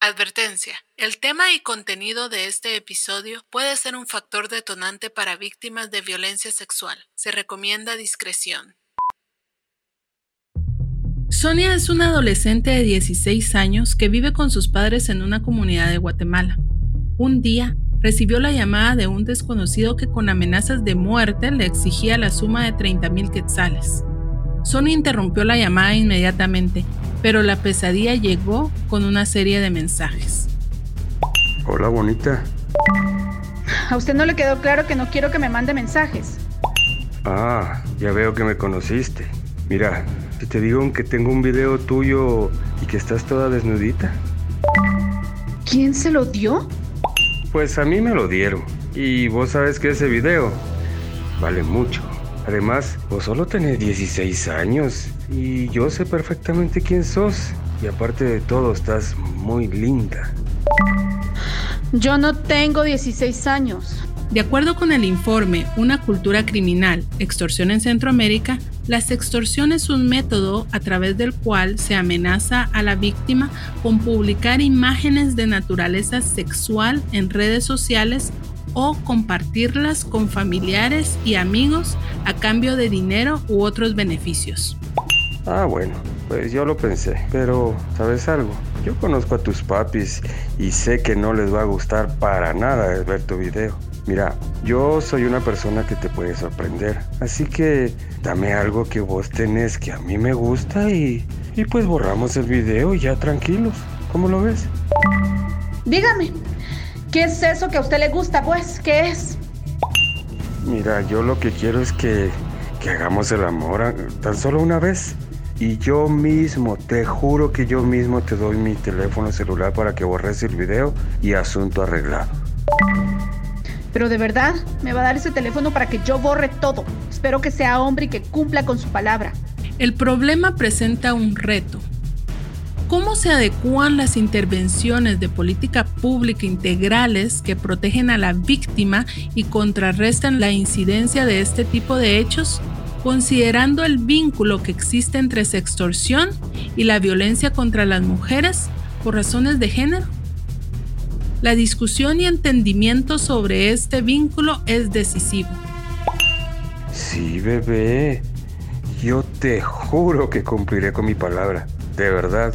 Advertencia. El tema y contenido de este episodio puede ser un factor detonante para víctimas de violencia sexual. Se recomienda discreción. Sonia es una adolescente de 16 años que vive con sus padres en una comunidad de Guatemala. Un día, recibió la llamada de un desconocido que con amenazas de muerte le exigía la suma de 30 mil quetzales. Sonia interrumpió la llamada inmediatamente, pero la pesadilla llegó con una serie de mensajes. Hola, bonita. A usted no le quedó claro que no quiero que me mande mensajes. Ah, ya veo que me conociste. Mira, si te digo que tengo un video tuyo y que estás toda desnudita. ¿Quién se lo dio? Pues a mí me lo dieron. Y vos sabes que ese video vale mucho. Además, vos solo tenés 16 años y yo sé perfectamente quién sos. Y aparte de todo, estás muy linda. Yo no tengo 16 años. De acuerdo con el informe Una cultura criminal, extorsión en Centroamérica, la extorsión es un método a través del cual se amenaza a la víctima con publicar imágenes de naturaleza sexual en redes sociales o compartirlas con familiares y amigos a cambio de dinero u otros beneficios. Ah, bueno, pues yo lo pensé, pero ¿sabes algo? Yo conozco a tus papis y sé que no les va a gustar para nada ver tu video. Mira, yo soy una persona que te puede sorprender, así que dame algo que vos tenés que a mí me gusta y, y pues borramos el video y ya tranquilos. ¿Cómo lo ves? Dígame, ¿qué es eso que a usted le gusta, pues? ¿Qué es? Mira, yo lo que quiero es que, que hagamos el amor tan solo una vez. Y yo mismo, te juro que yo mismo te doy mi teléfono celular para que borres el video y asunto arreglado. Pero de verdad, me va a dar ese teléfono para que yo borre todo. Espero que sea hombre y que cumpla con su palabra. El problema presenta un reto. ¿Cómo se adecúan las intervenciones de política pública integrales que protegen a la víctima y contrarrestan la incidencia de este tipo de hechos, considerando el vínculo que existe entre extorsión y la violencia contra las mujeres por razones de género? La discusión y entendimiento sobre este vínculo es decisivo. Sí, bebé. Yo te juro que cumpliré con mi palabra. De verdad.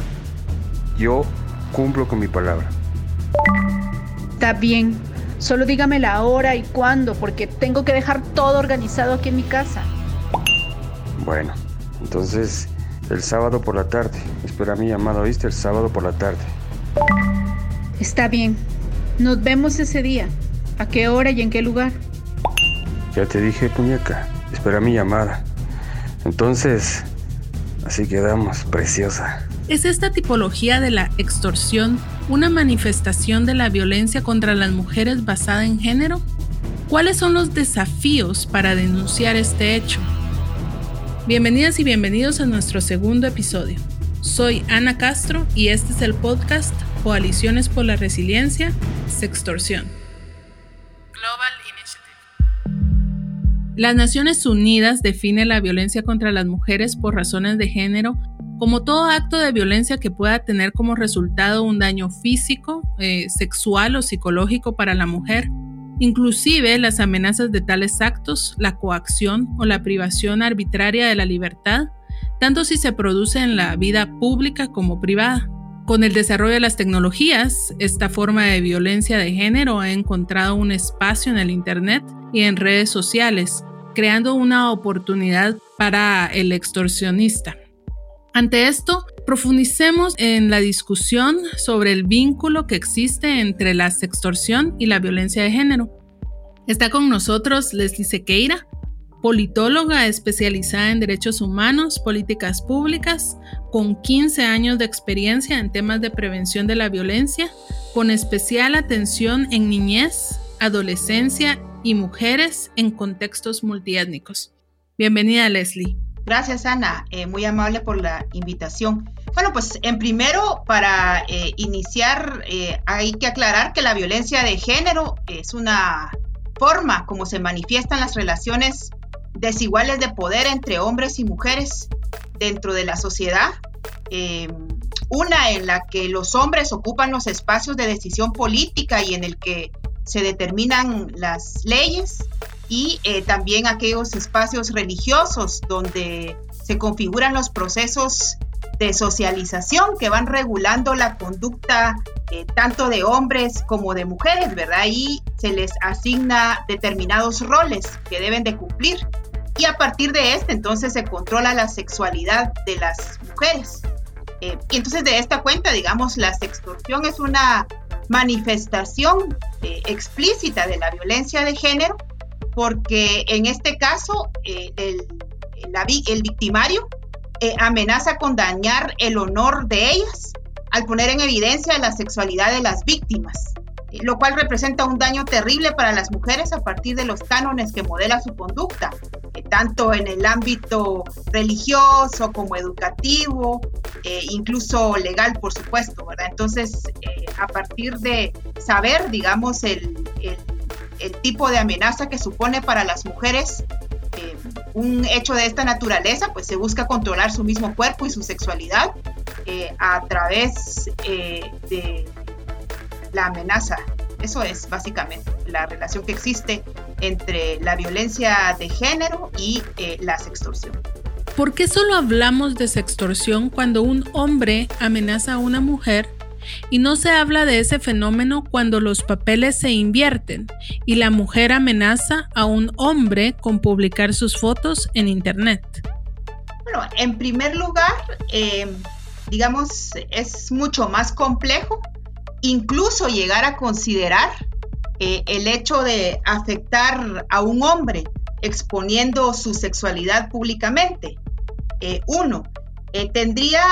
Yo cumplo con mi palabra. Está bien. Solo dígame la hora y cuándo, porque tengo que dejar todo organizado aquí en mi casa. Bueno, entonces el sábado por la tarde. Espera mi llamada, ¿viste? El sábado por la tarde. Está bien. Nos vemos ese día. ¿A qué hora y en qué lugar? Ya te dije, puñeca. Espera mi llamada. Entonces, así quedamos, preciosa. ¿Es esta tipología de la extorsión una manifestación de la violencia contra las mujeres basada en género? ¿Cuáles son los desafíos para denunciar este hecho? Bienvenidas y bienvenidos a nuestro segundo episodio. Soy Ana Castro y este es el podcast Coaliciones por la Resiliencia, Sextorsión. Global Initiative. Las Naciones Unidas define la violencia contra las mujeres por razones de género como todo acto de violencia que pueda tener como resultado un daño físico, eh, sexual o psicológico para la mujer, inclusive las amenazas de tales actos, la coacción o la privación arbitraria de la libertad, tanto si se produce en la vida pública como privada. Con el desarrollo de las tecnologías, esta forma de violencia de género ha encontrado un espacio en el Internet y en redes sociales, creando una oportunidad para el extorsionista. Ante esto, profundicemos en la discusión sobre el vínculo que existe entre la extorsión y la violencia de género. Está con nosotros Leslie Sequeira, politóloga especializada en derechos humanos, políticas públicas, con 15 años de experiencia en temas de prevención de la violencia, con especial atención en niñez, adolescencia y mujeres en contextos multiétnicos. Bienvenida, Leslie. Gracias, Ana. Eh, muy amable por la invitación. Bueno, pues en primero, para eh, iniciar, eh, hay que aclarar que la violencia de género es una forma como se manifiestan las relaciones desiguales de poder entre hombres y mujeres dentro de la sociedad. Eh, una en la que los hombres ocupan los espacios de decisión política y en el que se determinan las leyes y eh, también aquellos espacios religiosos donde se configuran los procesos de socialización que van regulando la conducta eh, tanto de hombres como de mujeres, ¿verdad? Y se les asigna determinados roles que deben de cumplir. Y a partir de este, entonces se controla la sexualidad de las mujeres. Eh, y entonces de esta cuenta, digamos, la sextorsión es una manifestación explícita de la violencia de género, porque en este caso el, el victimario eh, amenaza con dañar el honor de ellas al poner en evidencia la sexualidad de las víctimas, eh, lo cual representa un daño terrible para las mujeres a partir de los cánones que modela su conducta, eh, tanto en el ámbito religioso como educativo, incluso legal, por supuesto, ¿verdad? Entonces, a partir de saber, digamos, el, el tipo de amenaza que supone para las mujeres un hecho de esta naturaleza, pues se busca controlar su mismo cuerpo y su sexualidad eh, a través eh, de la amenaza. Eso es básicamente la relación que existe entre la violencia de género y eh, la sextorsión. ¿Por qué solo hablamos de sextorsión cuando un hombre amenaza a una mujer y no se habla de ese fenómeno cuando los papeles se invierten y la mujer amenaza a un hombre con publicar sus fotos en Internet. Bueno, en primer lugar, eh, digamos, es mucho más complejo incluso llegar a considerar eh, el hecho de afectar a un hombre exponiendo su sexualidad públicamente. Eh, uno, tendría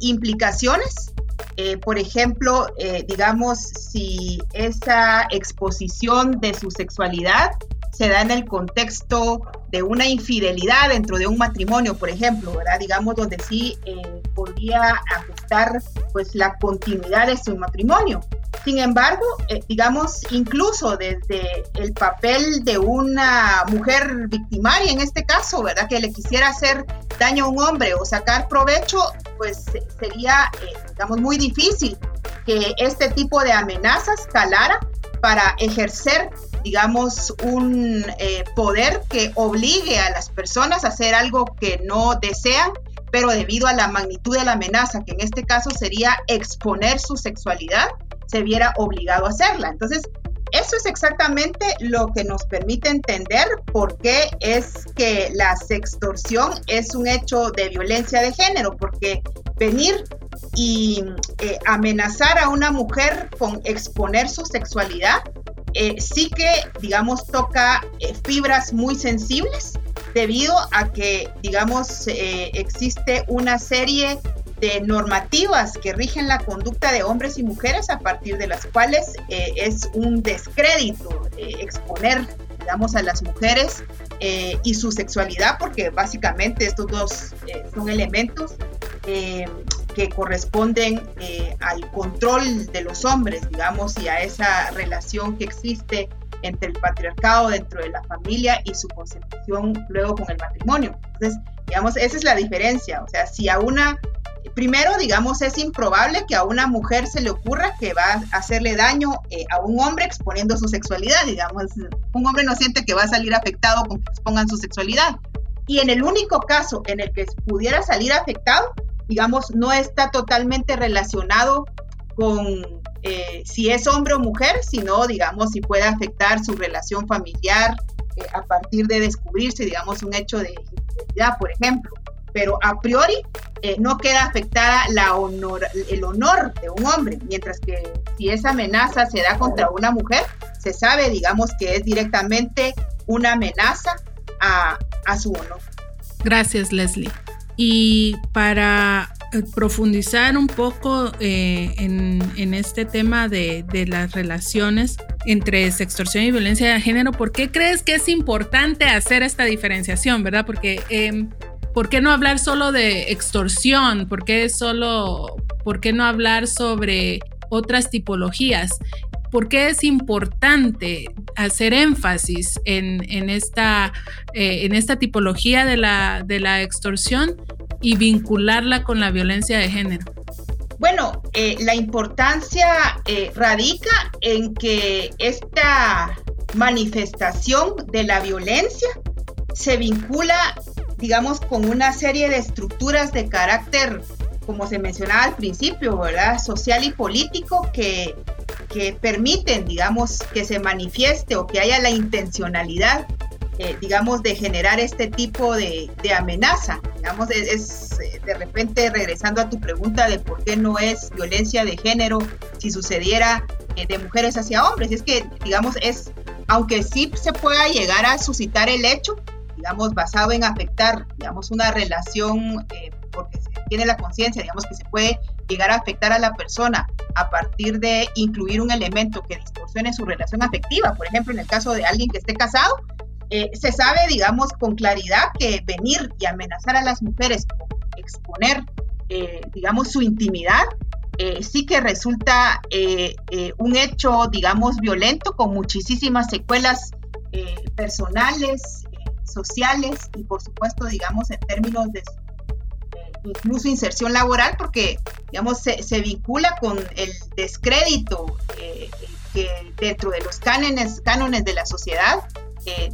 implicaciones eh, por ejemplo, eh, digamos, si esa exposición de su sexualidad se da en el contexto de una infidelidad dentro de un matrimonio, por ejemplo, ¿verdad? Digamos, donde sí eh, podría afectar pues la continuidad de su matrimonio. Sin embargo, eh, digamos, incluso desde el papel de una mujer victimaria en este caso, ¿verdad? Que le quisiera hacer daño a un hombre o sacar provecho, pues sería, eh, digamos, muy difícil que este tipo de amenazas calara para ejercer digamos, un eh, poder que obligue a las personas a hacer algo que no desean, pero debido a la magnitud de la amenaza, que en este caso sería exponer su sexualidad, se viera obligado a hacerla. Entonces, eso es exactamente lo que nos permite entender por qué es que la sextorsión es un hecho de violencia de género, porque venir y eh, amenazar a una mujer con exponer su sexualidad eh, sí que, digamos, toca eh, fibras muy sensibles debido a que, digamos, existe una serie de normativas que rigen la conducta de hombres y mujeres a partir de las cuales eh, es un descrédito eh, exponer, digamos, a las mujeres eh, y su sexualidad, porque básicamente estos dos son elementos que corresponden al control de los hombres, digamos, y a esa relación que existe entre el patriarcado dentro de la familia y su concepción luego con el matrimonio. Entonces, digamos, esa es la diferencia. O sea, si a una primero, digamos, es improbable que a una mujer se le ocurra que va a hacerle daño eh, a un hombre exponiendo su sexualidad, digamos. Un hombre no siente que va a salir afectado con que expongan su sexualidad. Y en el único caso en el que pudiera salir afectado, digamos, no está totalmente relacionado con eh, si es hombre o mujer, sino, digamos, si puede afectar su relación familiar eh, a partir de descubrirse, digamos, un hecho de infidelidad, por ejemplo pero a priori eh, no queda afectada la honor, el honor de un hombre, mientras que si esa amenaza se da contra una mujer, se sabe, digamos, que es directamente una amenaza a, su honor. Gracias, Leslie. Y para eh, profundizar un poco eh, en, este tema de, las relaciones entre sextorsión y violencia de género, ¿por qué crees que es importante hacer esta diferenciación, verdad? Porque em, ¿Por qué no hablar solo de extorsión? ¿Por qué, solo, ¿Por qué no hablar sobre otras tipologías? ¿Por qué es importante hacer énfasis en, esta, eh, esta tipología de la, de la extorsión y vincularla con la violencia de género? Bueno, eh, la importancia eh, radica en que esta manifestación de la violencia se vincula, digamos, con una serie de estructuras de carácter, como se mencionaba al principio, ¿verdad? Social y político que, que permiten, digamos, que se manifieste o que haya la intencionalidad eh, digamos, de generar este tipo de, amenaza. Digamos, es, eh, de repente regresando a tu pregunta de por qué no es violencia de género si sucediera eh, de mujeres hacia hombres. Es que, digamos, es, aunque sí se pueda llegar a suscitar el hecho, digamos, basado en afectar, digamos, una relación, porque se tiene la conciencia, digamos, que se puede llegar a afectar a la persona a partir de incluir un elemento que distorsione su relación afectiva, por ejemplo, en el caso de alguien que esté casado, eh, se sabe, digamos, con claridad que venir y amenazar a las mujeres exponer, eh, digamos, su intimidad, eh, sí que resulta un hecho, digamos, violento con muchísimas secuelas personales, sociales y, por supuesto, digamos, en términos de incluso inserción laboral, porque, digamos, se, se vincula con el descrédito que dentro de los cánones, cánones de la sociedad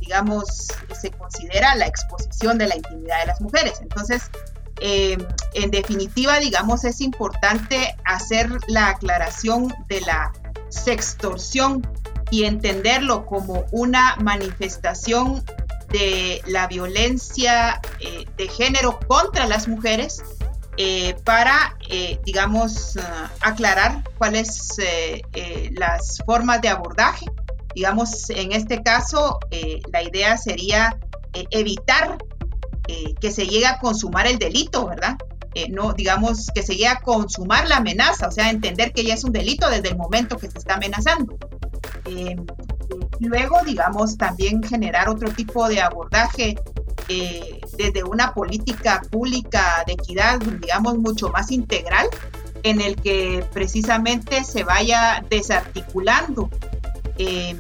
digamos, se considera la exposición de la intimidad de las mujeres. Entonces, eh, en definitiva, digamos, es importante hacer la aclaración de la sextorsión y entenderlo como una manifestación de la violencia eh, de género contra las mujeres eh, para, digamos, aclarar cuáles las formas de abordaje Digamos, en este caso, eh, la idea sería eh, evitar eh, que se llegue a consumar el delito, ¿verdad? no, digamos, que se llegue a consumar la amenaza, o sea, entender que ya es un delito desde el momento que se está amenazando. Luego, digamos, también generar otro tipo de abordaje desde una política pública de equidad, digamos, mucho más integral, en el que precisamente se vaya desarticulando eh,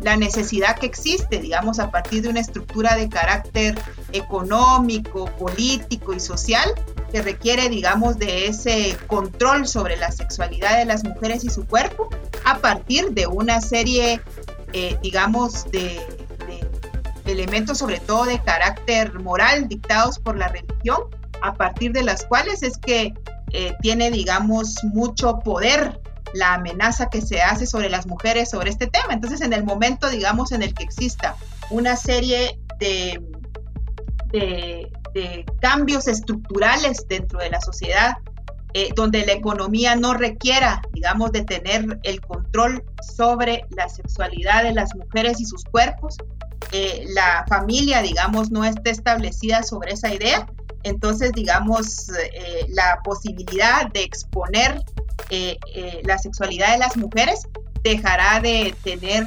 la necesidad que existe, digamos, a partir de una estructura de carácter económico, político y social que requiere, digamos, de ese control sobre la sexualidad de las mujeres y su cuerpo a partir de una serie, eh, digamos, de, elementos sobre todo de carácter moral dictados por la religión, a partir de las cuales es que eh, tiene, digamos, mucho poder la amenaza que se hace sobre las mujeres sobre este tema. Entonces, en el momento, digamos, en el que exista una serie de, de, cambios estructurales dentro de la sociedad, eh, donde la economía no requiera, digamos, de tener el control sobre la sexualidad de las mujeres y sus cuerpos, eh, la familia, digamos, no esté establecida sobre esa idea, entonces, digamos, eh, la posibilidad de exponer la sexualidad de las mujeres dejará de tener,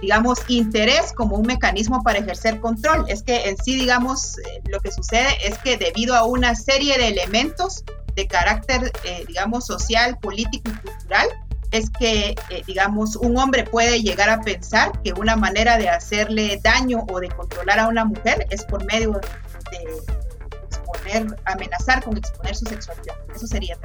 digamos, interés como un mecanismo para ejercer control. Es que en sí, digamos, lo que sucede es que debido a una serie de elementos de carácter, digamos, social, político y cultural, es que, digamos, un hombre puede llegar a pensar que una manera de hacerle daño o de controlar a una mujer es por medio de amenazar con exponer su sexualidad. Eso sería.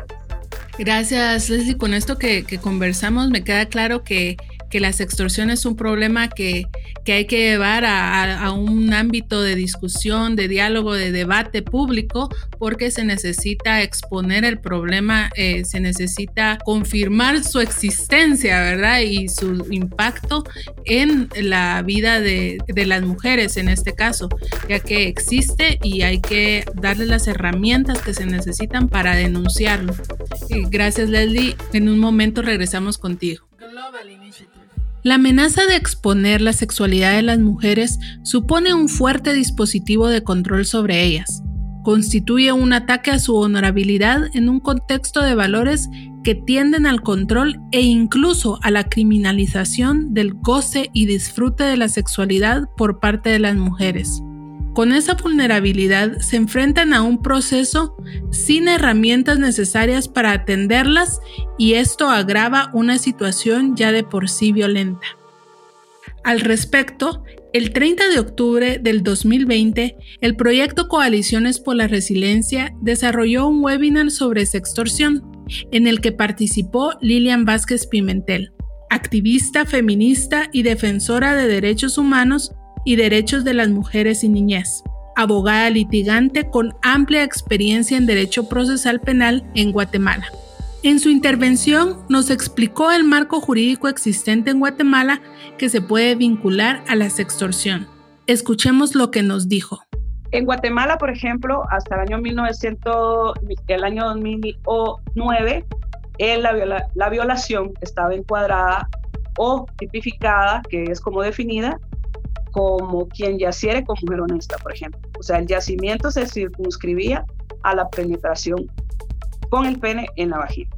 Gracias, Leslie. Con esto que conversamos, me queda claro que que la sextorsión es un problema que, que hay que llevar a, a, un ámbito de discusión, de diálogo, de debate público, porque se necesita exponer el problema, eh, se necesita confirmar su existencia, ¿verdad? Y su impacto en la vida de, de las mujeres en este caso, ya que existe y hay que darle las herramientas que se necesitan para denunciarlo. Eh, gracias, Leslie. En un momento regresamos contigo. La amenaza de exponer la sexualidad de las mujeres supone un fuerte dispositivo de control sobre ellas. Constituye un ataque a su honorabilidad en un contexto de valores que tienden al control e incluso a la criminalización del goce y disfrute de la sexualidad por parte de las mujeres. Con esa vulnerabilidad se enfrentan a un proceso sin herramientas necesarias para atenderlas y esto agrava una situación ya de por sí violenta. Al respecto, el 30 de octubre del 2020, el proyecto Coaliciones por la Resiliencia desarrolló un webinar sobre sextorsión, en el que participó Lilian Vázquez Pimentel, activista feminista y defensora de derechos humanos y derechos de las mujeres y niñez, abogada litigante con amplia experiencia en derecho procesal penal en Guatemala. En su intervención nos explicó el marco jurídico existente en Guatemala que se puede vincular a la sextorsión. Escuchemos lo que nos dijo. En Guatemala, por ejemplo, hasta el año 1900, el año 2009, la, la violación estaba encuadrada o tipificada, que es como definida, como quien yaciere con mujer honesta, por ejemplo. O sea, el yacimiento se circunscribía a la penetración con el pene en la vagina.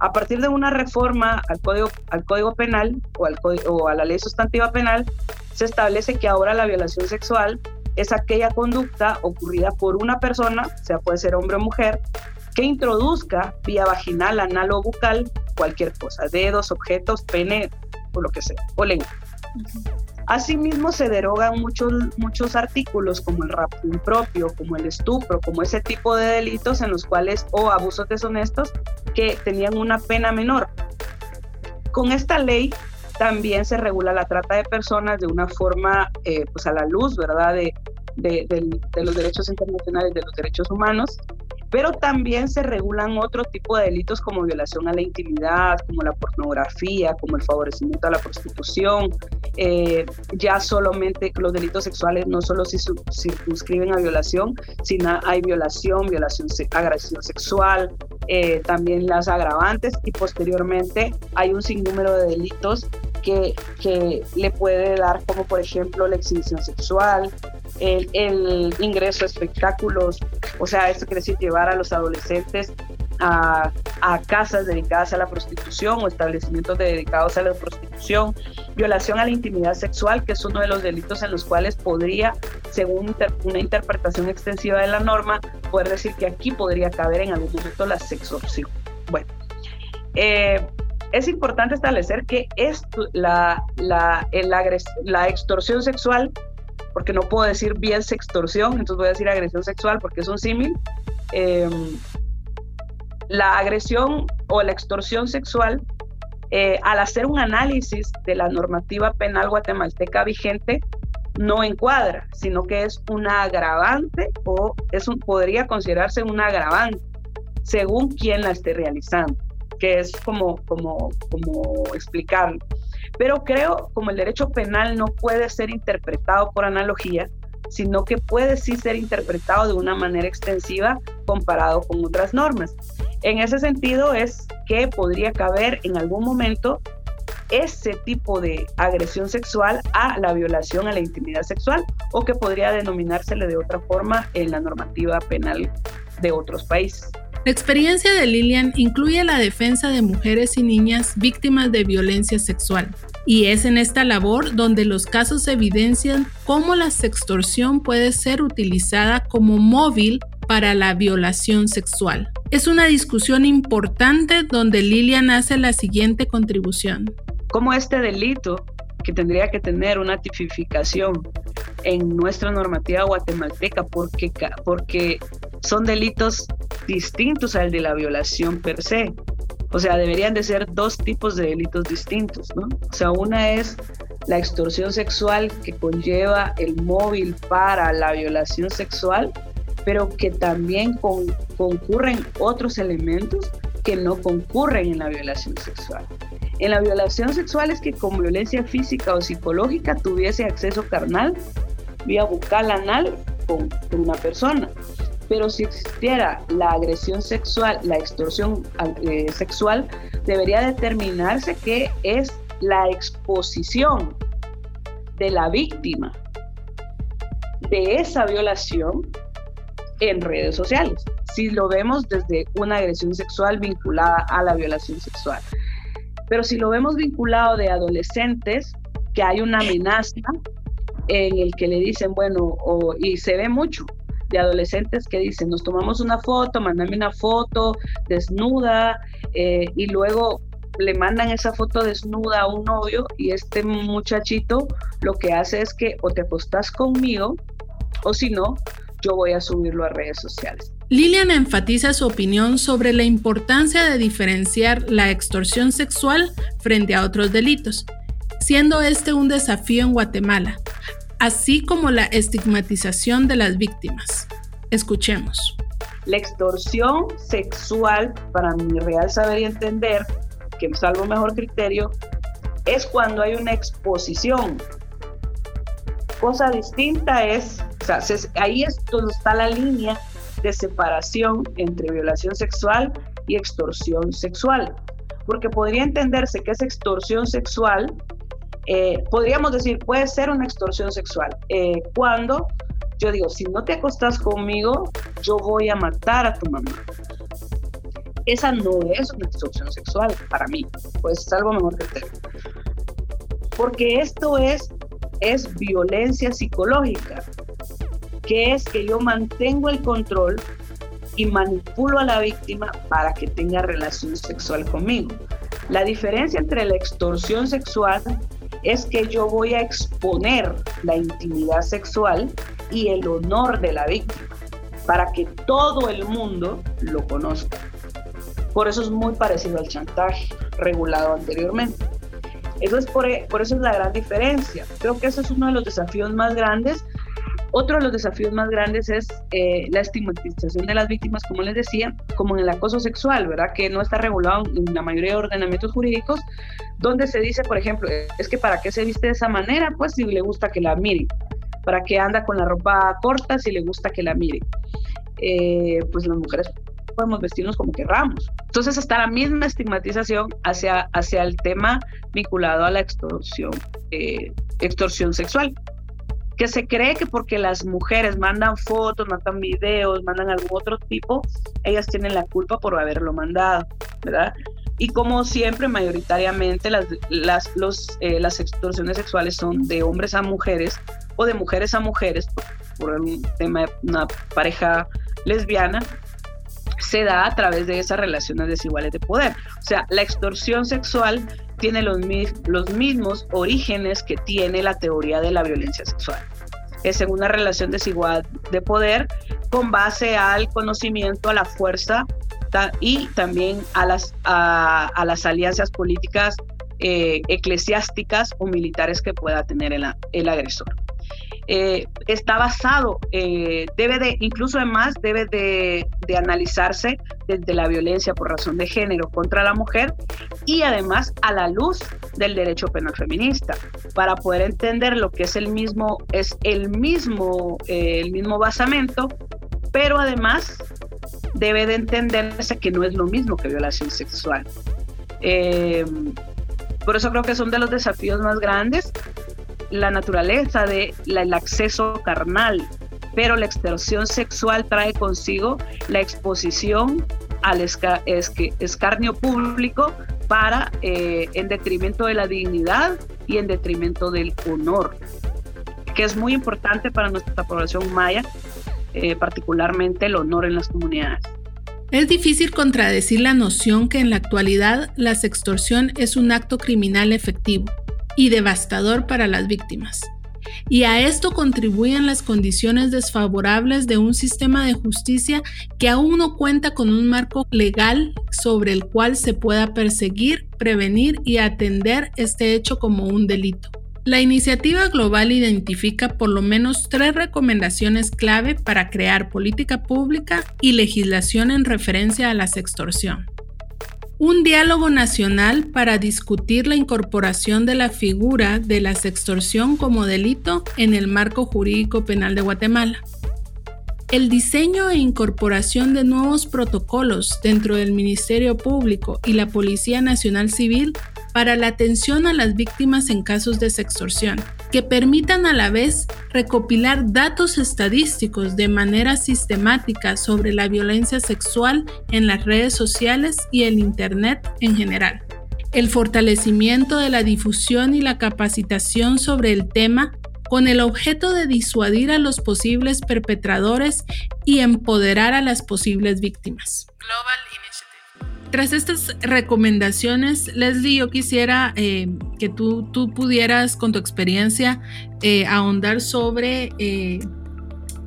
A partir de una reforma al Código, al código Penal o, al o a la Ley Sustantiva Penal, se establece que ahora la violación sexual es aquella conducta ocurrida por una persona, sea puede ser hombre o mujer, que introduzca vía vaginal, anal o bucal cualquier cosa, dedos, objetos, pene o lo que sea, o lengua. Asimismo, se derogan muchos, muchos artículos como el rapto impropio, como el estupro, como ese tipo de delitos en los cuales, o abusos deshonestos, que tenían una pena menor. Con esta ley también se regula la trata de personas de una forma, eh, pues a la luz, ¿verdad?, de, de los derechos internacionales, de los derechos humanos, pero también se regulan otro tipo de delitos como violación a la intimidad, como la pornografía, como el favorecimiento a la prostitución. Eh, ya solamente los delitos sexuales no solo se circunscriben a violación, sino hay violación, violación, agresión sexual, eh, también las agravantes y posteriormente hay un sinnúmero de delitos que, que le puede dar como por ejemplo la exhibición sexual, el, ingreso a espectáculos, o sea, esto quiere decir llevar a los adolescentes a, casas dedicadas a la prostitución o establecimientos dedicados a la prostitución, violación a la intimidad sexual, que es uno de los delitos en los cuales podría, según una interpretación extensiva de la norma, poder decir que aquí podría caber en algún momento la sexorción. Bueno, eh, es importante establecer que esto, la, la, la extorsión sexual porque no puedo decir bien sextorsión, entonces voy a decir agresión sexual porque es un símil. Em, la agresión o la extorsión sexual, eh, al hacer un análisis de la normativa penal guatemalteca vigente, no encuadra, sino que es una agravante o es un, podría considerarse un agravante según quien la esté realizando, que es como, como, como explicarlo. Pero creo, como el derecho penal no puede ser interpretado por analogía, sino que puede sí ser interpretado de una manera extensiva comparado con otras normas. En ese sentido es que podría caber en algún momento ese tipo de agresión sexual a la violación a la intimidad sexual o que podría denominársele de otra forma en la normativa penal de otros países. La experiencia de Lilian incluye la defensa de mujeres y niñas víctimas de violencia sexual, y es en esta labor donde los casos evidencian cómo la sextorsión puede ser utilizada como móvil para la violación sexual. Es una discusión importante donde Lilian hace la siguiente contribución. Cómo este delito, que tendría que tener una tipificación en nuestra normativa guatemalteca, porque, porque son delitos distintos al de la violación per se. O sea, deberían de ser dos tipos de delitos distintos, ¿no? O sea, una es la extorsión sexual que conlleva el móvil para la violación sexual, pero que también concurren otros elementos que no concurren en la violación sexual. En la violación sexual es que con violencia física o psicológica tuviese acceso carnal vía bucal anal con una persona. Pero si existiera la agresión sexual, la extorsión eh, sexual, debería determinarse que es la exposición de la víctima de esa violación en redes sociales. Si lo vemos desde una agresión sexual vinculada a la violación sexual. Pero si lo vemos vinculado de adolescentes, que hay una amenaza en el que le dicen, bueno, y se ve mucho, de adolescentes que dicen, nos tomamos una foto, mándame una foto desnuda eh, y luego le mandan esa foto desnuda a un novio y este muchachito lo que hace es que o te acostás conmigo o si no, yo voy a subirlo a redes sociales. Lilian enfatiza su opinión sobre la importancia de diferenciar la extorsión sexual frente a otros delitos, siendo este un desafío en Guatemala, así como la estigmatización de las víctimas. Escuchemos. La extorsión sexual, para mi real saber y entender, que salvo mejor criterio, es cuando hay una exposición. Cosa distinta es, ahí es donde está la línea de separación entre violación sexual y extorsión sexual. Porque podría entenderse que es extorsión sexual, eh, podríamos decir, puede ser una extorsión sexual, eh, cuando yo digo, si no te acostas conmigo, yo voy a matar a tu mamá esa no es una extorsión sexual para mí, pues es algo mejor que tener. Porque esto es, es violencia psicológica, que es que yo mantengo el control y manipulo a la víctima para que tenga relación sexual conmigo. La diferencia entre la extorsión sexual es que yo voy a exponer la intimidad sexual y el honor de la víctima para que todo el mundo lo conozca. Por eso es muy parecido al chantaje regulado anteriormente. Eso es por, por eso es la gran diferencia. Creo que ese es uno de los desafíos más grandes. Otro de los desafíos más grandes es eh, la estigmatización de las víctimas, como les decía, como en el acoso sexual, ¿verdad? Que no está regulado en la mayoría de ordenamientos jurídicos, donde se dice, por ejemplo, es que para qué se viste de esa manera, pues si le gusta que la miren, para qué anda con la ropa corta si le gusta que la miren. Eh, pues las mujeres podemos vestirnos como querramos. Entonces está la misma estigmatización hacia, hacia el tema vinculado a la extorsión, eh, extorsión sexual que se cree que porque las mujeres mandan fotos, mandan videos, mandan algún otro tipo, ellas tienen la culpa por haberlo mandado, ¿verdad? Y como siempre, mayoritariamente las, las, los, eh, las extorsiones sexuales son de hombres a mujeres o de mujeres a mujeres, por, por un tema de una pareja lesbiana, se da a través de esas relaciones desiguales de poder. O sea, la extorsión sexual tiene los, mismos orígenes que tiene la teoría de la violencia sexual. Es en una relación desigual de poder con base al conocimiento, a la fuerza y también a las, alianzas políticas eh, eclesiásticas o militares que pueda tener el agresor. Eh, está basado, eh, debe de, incluso además debe de, analizarse desde la violencia por razón de género contra la mujer y además a la luz del derecho penal feminista para poder entender lo que es el mismo, es el mismo, eh, el mismo basamento, pero además debe de entenderse que no es lo mismo que violación sexual. por eso creo que son de los desafíos más grandes la naturaleza del acceso carnal, pero la extorsión sexual trae consigo la exposición al escarnio público para eh, en detrimento de la dignidad y en detrimento del honor, que es muy importante para nuestra población maya, eh, particularmente el honor en las comunidades. Es difícil contradecir la noción que en la actualidad la sextorsión es un acto criminal efectivo y devastador para las víctimas. Y a esto contribuyen las condiciones desfavorables de un sistema de justicia que aún no cuenta con un marco legal sobre el cual se pueda perseguir, prevenir y atender este hecho como un delito. La iniciativa global identifica por lo menos tres recomendaciones clave para crear política pública y legislación en referencia a la sextorsión un diálogo nacional para discutir la incorporación de la figura de la sextorsión como delito en el marco jurídico penal de Guatemala. El diseño e incorporación de nuevos protocolos dentro del Ministerio Público y la Policía Nacional Civil para la atención a las víctimas en casos de sextorsión, que permitan a la vez recopilar datos estadísticos de manera sistemática sobre la violencia sexual en las redes sociales y el Internet en general. El fortalecimiento de la difusión y la capacitación sobre el tema con el objeto de disuadir a los posibles perpetradores y empoderar a las posibles víctimas. Tras estas recomendaciones, Leslie, yo quisiera eh, que tú, tú, pudieras, con tu experiencia, eh, ahondar sobre eh,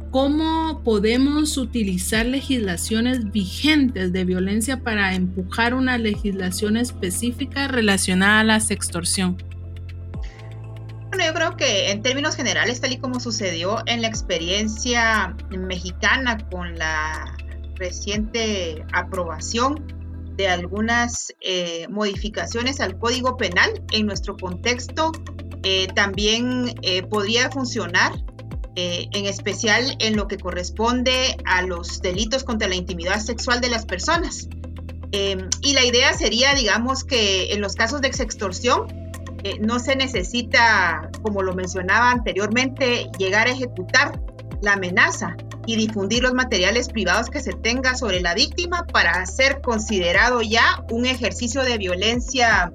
cómo podemos utilizar legislaciones vigentes de violencia para empujar una legislación específica relacionada a la sextorsión. Bueno, yo creo que en términos generales, tal y como sucedió en la experiencia mexicana con la reciente aprobación de algunas eh, modificaciones al Código Penal en nuestro contexto, eh, también eh, podría funcionar en especial en lo que corresponde a los delitos contra la intimidad sexual de las personas. y la idea sería, digamos, que en los casos de extorsión no se necesita, como lo mencionaba anteriormente, llegar a ejecutar la amenaza, y difundir los materiales privados que se tenga sobre la víctima para ser considerado ya un ejercicio de violencia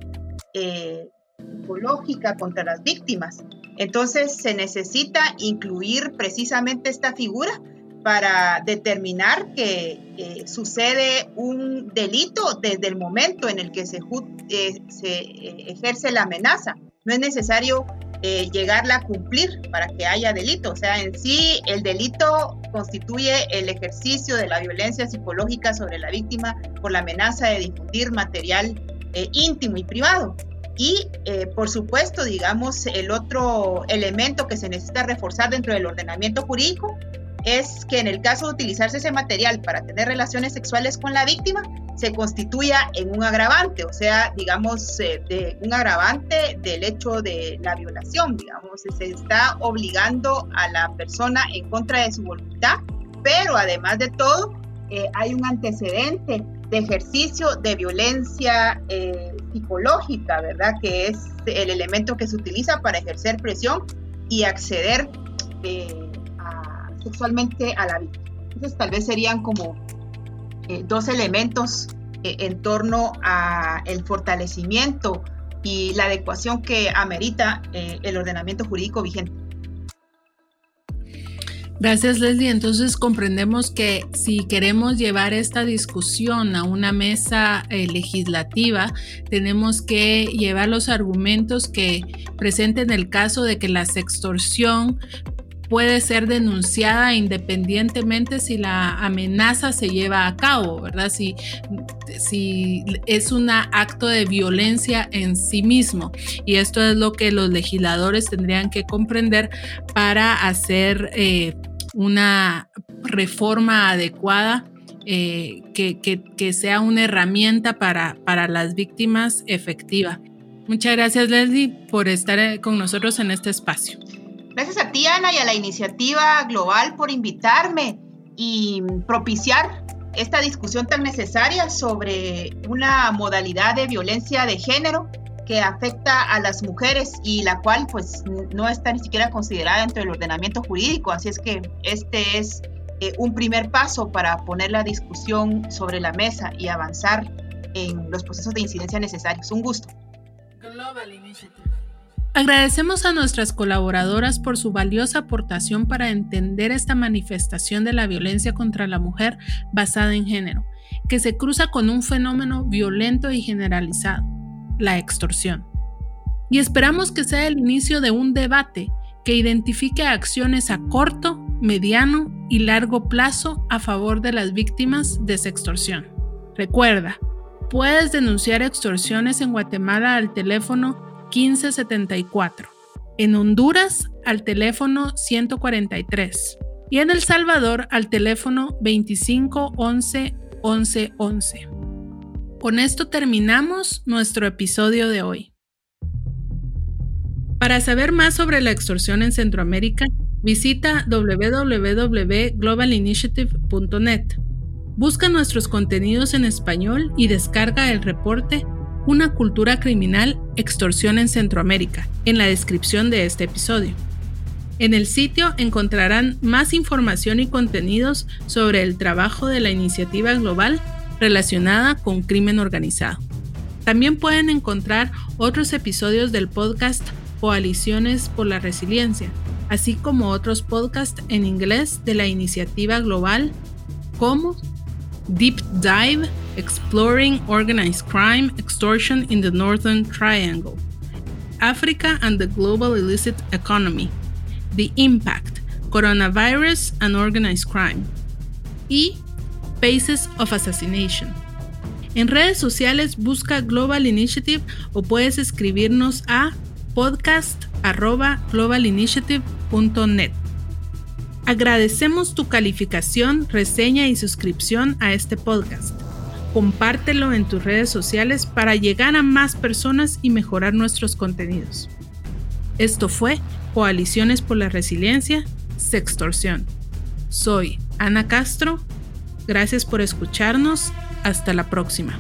eh, psicológica contra las víctimas. Entonces se necesita incluir precisamente esta figura para determinar que sucede un delito desde el momento en el que se, eh, eh, ejerce la amenaza. No es necesario eh, llegarla a cumplir para que haya delito. O sea, en sí el delito constituye el ejercicio de la violencia psicológica sobre la víctima por la amenaza de difundir material eh, íntimo y privado. Y, eh, por supuesto, digamos, el otro elemento que se necesita reforzar dentro del ordenamiento jurídico es que en el caso de utilizarse ese material para tener relaciones sexuales con la víctima, se constituya en un agravante, o sea, digamos, eh, de un agravante del hecho de la violación, digamos, se está obligando a la persona en contra de su voluntad, pero además de todo, eh, hay un antecedente de ejercicio de violencia eh, psicológica, ¿verdad? Que es el elemento que se utiliza para ejercer presión y acceder sexualmente a la víctima. Entonces, tal vez serían como eh, dos elementos eh, en torno a el fortalecimiento y la adecuación que amerita eh, el ordenamiento jurídico vigente. Gracias Leslie. Entonces comprendemos que si queremos llevar esta discusión a una mesa legislativa, tenemos que llevar los argumentos que presenten el caso de que la sextorsión puede ser denunciada independientemente si la amenaza se lleva a cabo, ¿verdad? Si, si es un acto de violencia en sí mismo. Y esto es lo que los legisladores tendrían que comprender para hacer eh, una reforma adecuada eh, que, que, sea una herramienta para, para las víctimas efectiva. Muchas gracias Leslie por estar eh, con nosotros en este espacio. Gracias a ti, Ana, y a la iniciativa global por invitarme y propiciar esta discusión tan necesaria sobre una modalidad de violencia de género que afecta a las mujeres y la cual pues no está ni siquiera considerada dentro del ordenamiento jurídico. Así es que este es eh, un primer paso para poner la discusión sobre la mesa y avanzar en los procesos de incidencia necesarios. Un gusto. Global Agradecemos a nuestras colaboradoras por su valiosa aportación para entender esta manifestación de la violencia contra la mujer basada en género, que se cruza con un fenómeno violento y generalizado, la extorsión. Y esperamos que sea el inicio de un debate que identifique acciones a corto, mediano y largo plazo a favor de las víctimas de extorsión. Recuerda, puedes denunciar extorsiones en Guatemala al teléfono 1574, en Honduras al teléfono 143 y en El Salvador al teléfono 25 11 11 11. Con esto terminamos nuestro episodio de hoy. Para saber más sobre la extorsión en Centroamérica, visita www.globalinitiative.net. Busca nuestros contenidos en español y descarga el reporte una cultura criminal, extorsión en Centroamérica, en la descripción de este episodio. En el sitio encontrarán más información y contenidos sobre el trabajo de la iniciativa global relacionada con crimen organizado. También pueden encontrar otros episodios del podcast Coaliciones por la Resiliencia, así como otros podcasts en inglés de la iniciativa global como Deep Dive Exploring Organized Crime, Extortion in the Northern Triangle, Africa and the Global Illicit Economy, The Impact, Coronavirus and Organized Crime, y Faces of Assassination. En redes sociales busca Global Initiative o puedes escribirnos a podcast.globalinitiative.net. Agradecemos tu calificación, reseña y suscripción a este podcast. Compártelo en tus redes sociales para llegar a más personas y mejorar nuestros contenidos. Esto fue Coaliciones por la Resiliencia, Sextorsión. Soy Ana Castro. Gracias por escucharnos. Hasta la próxima.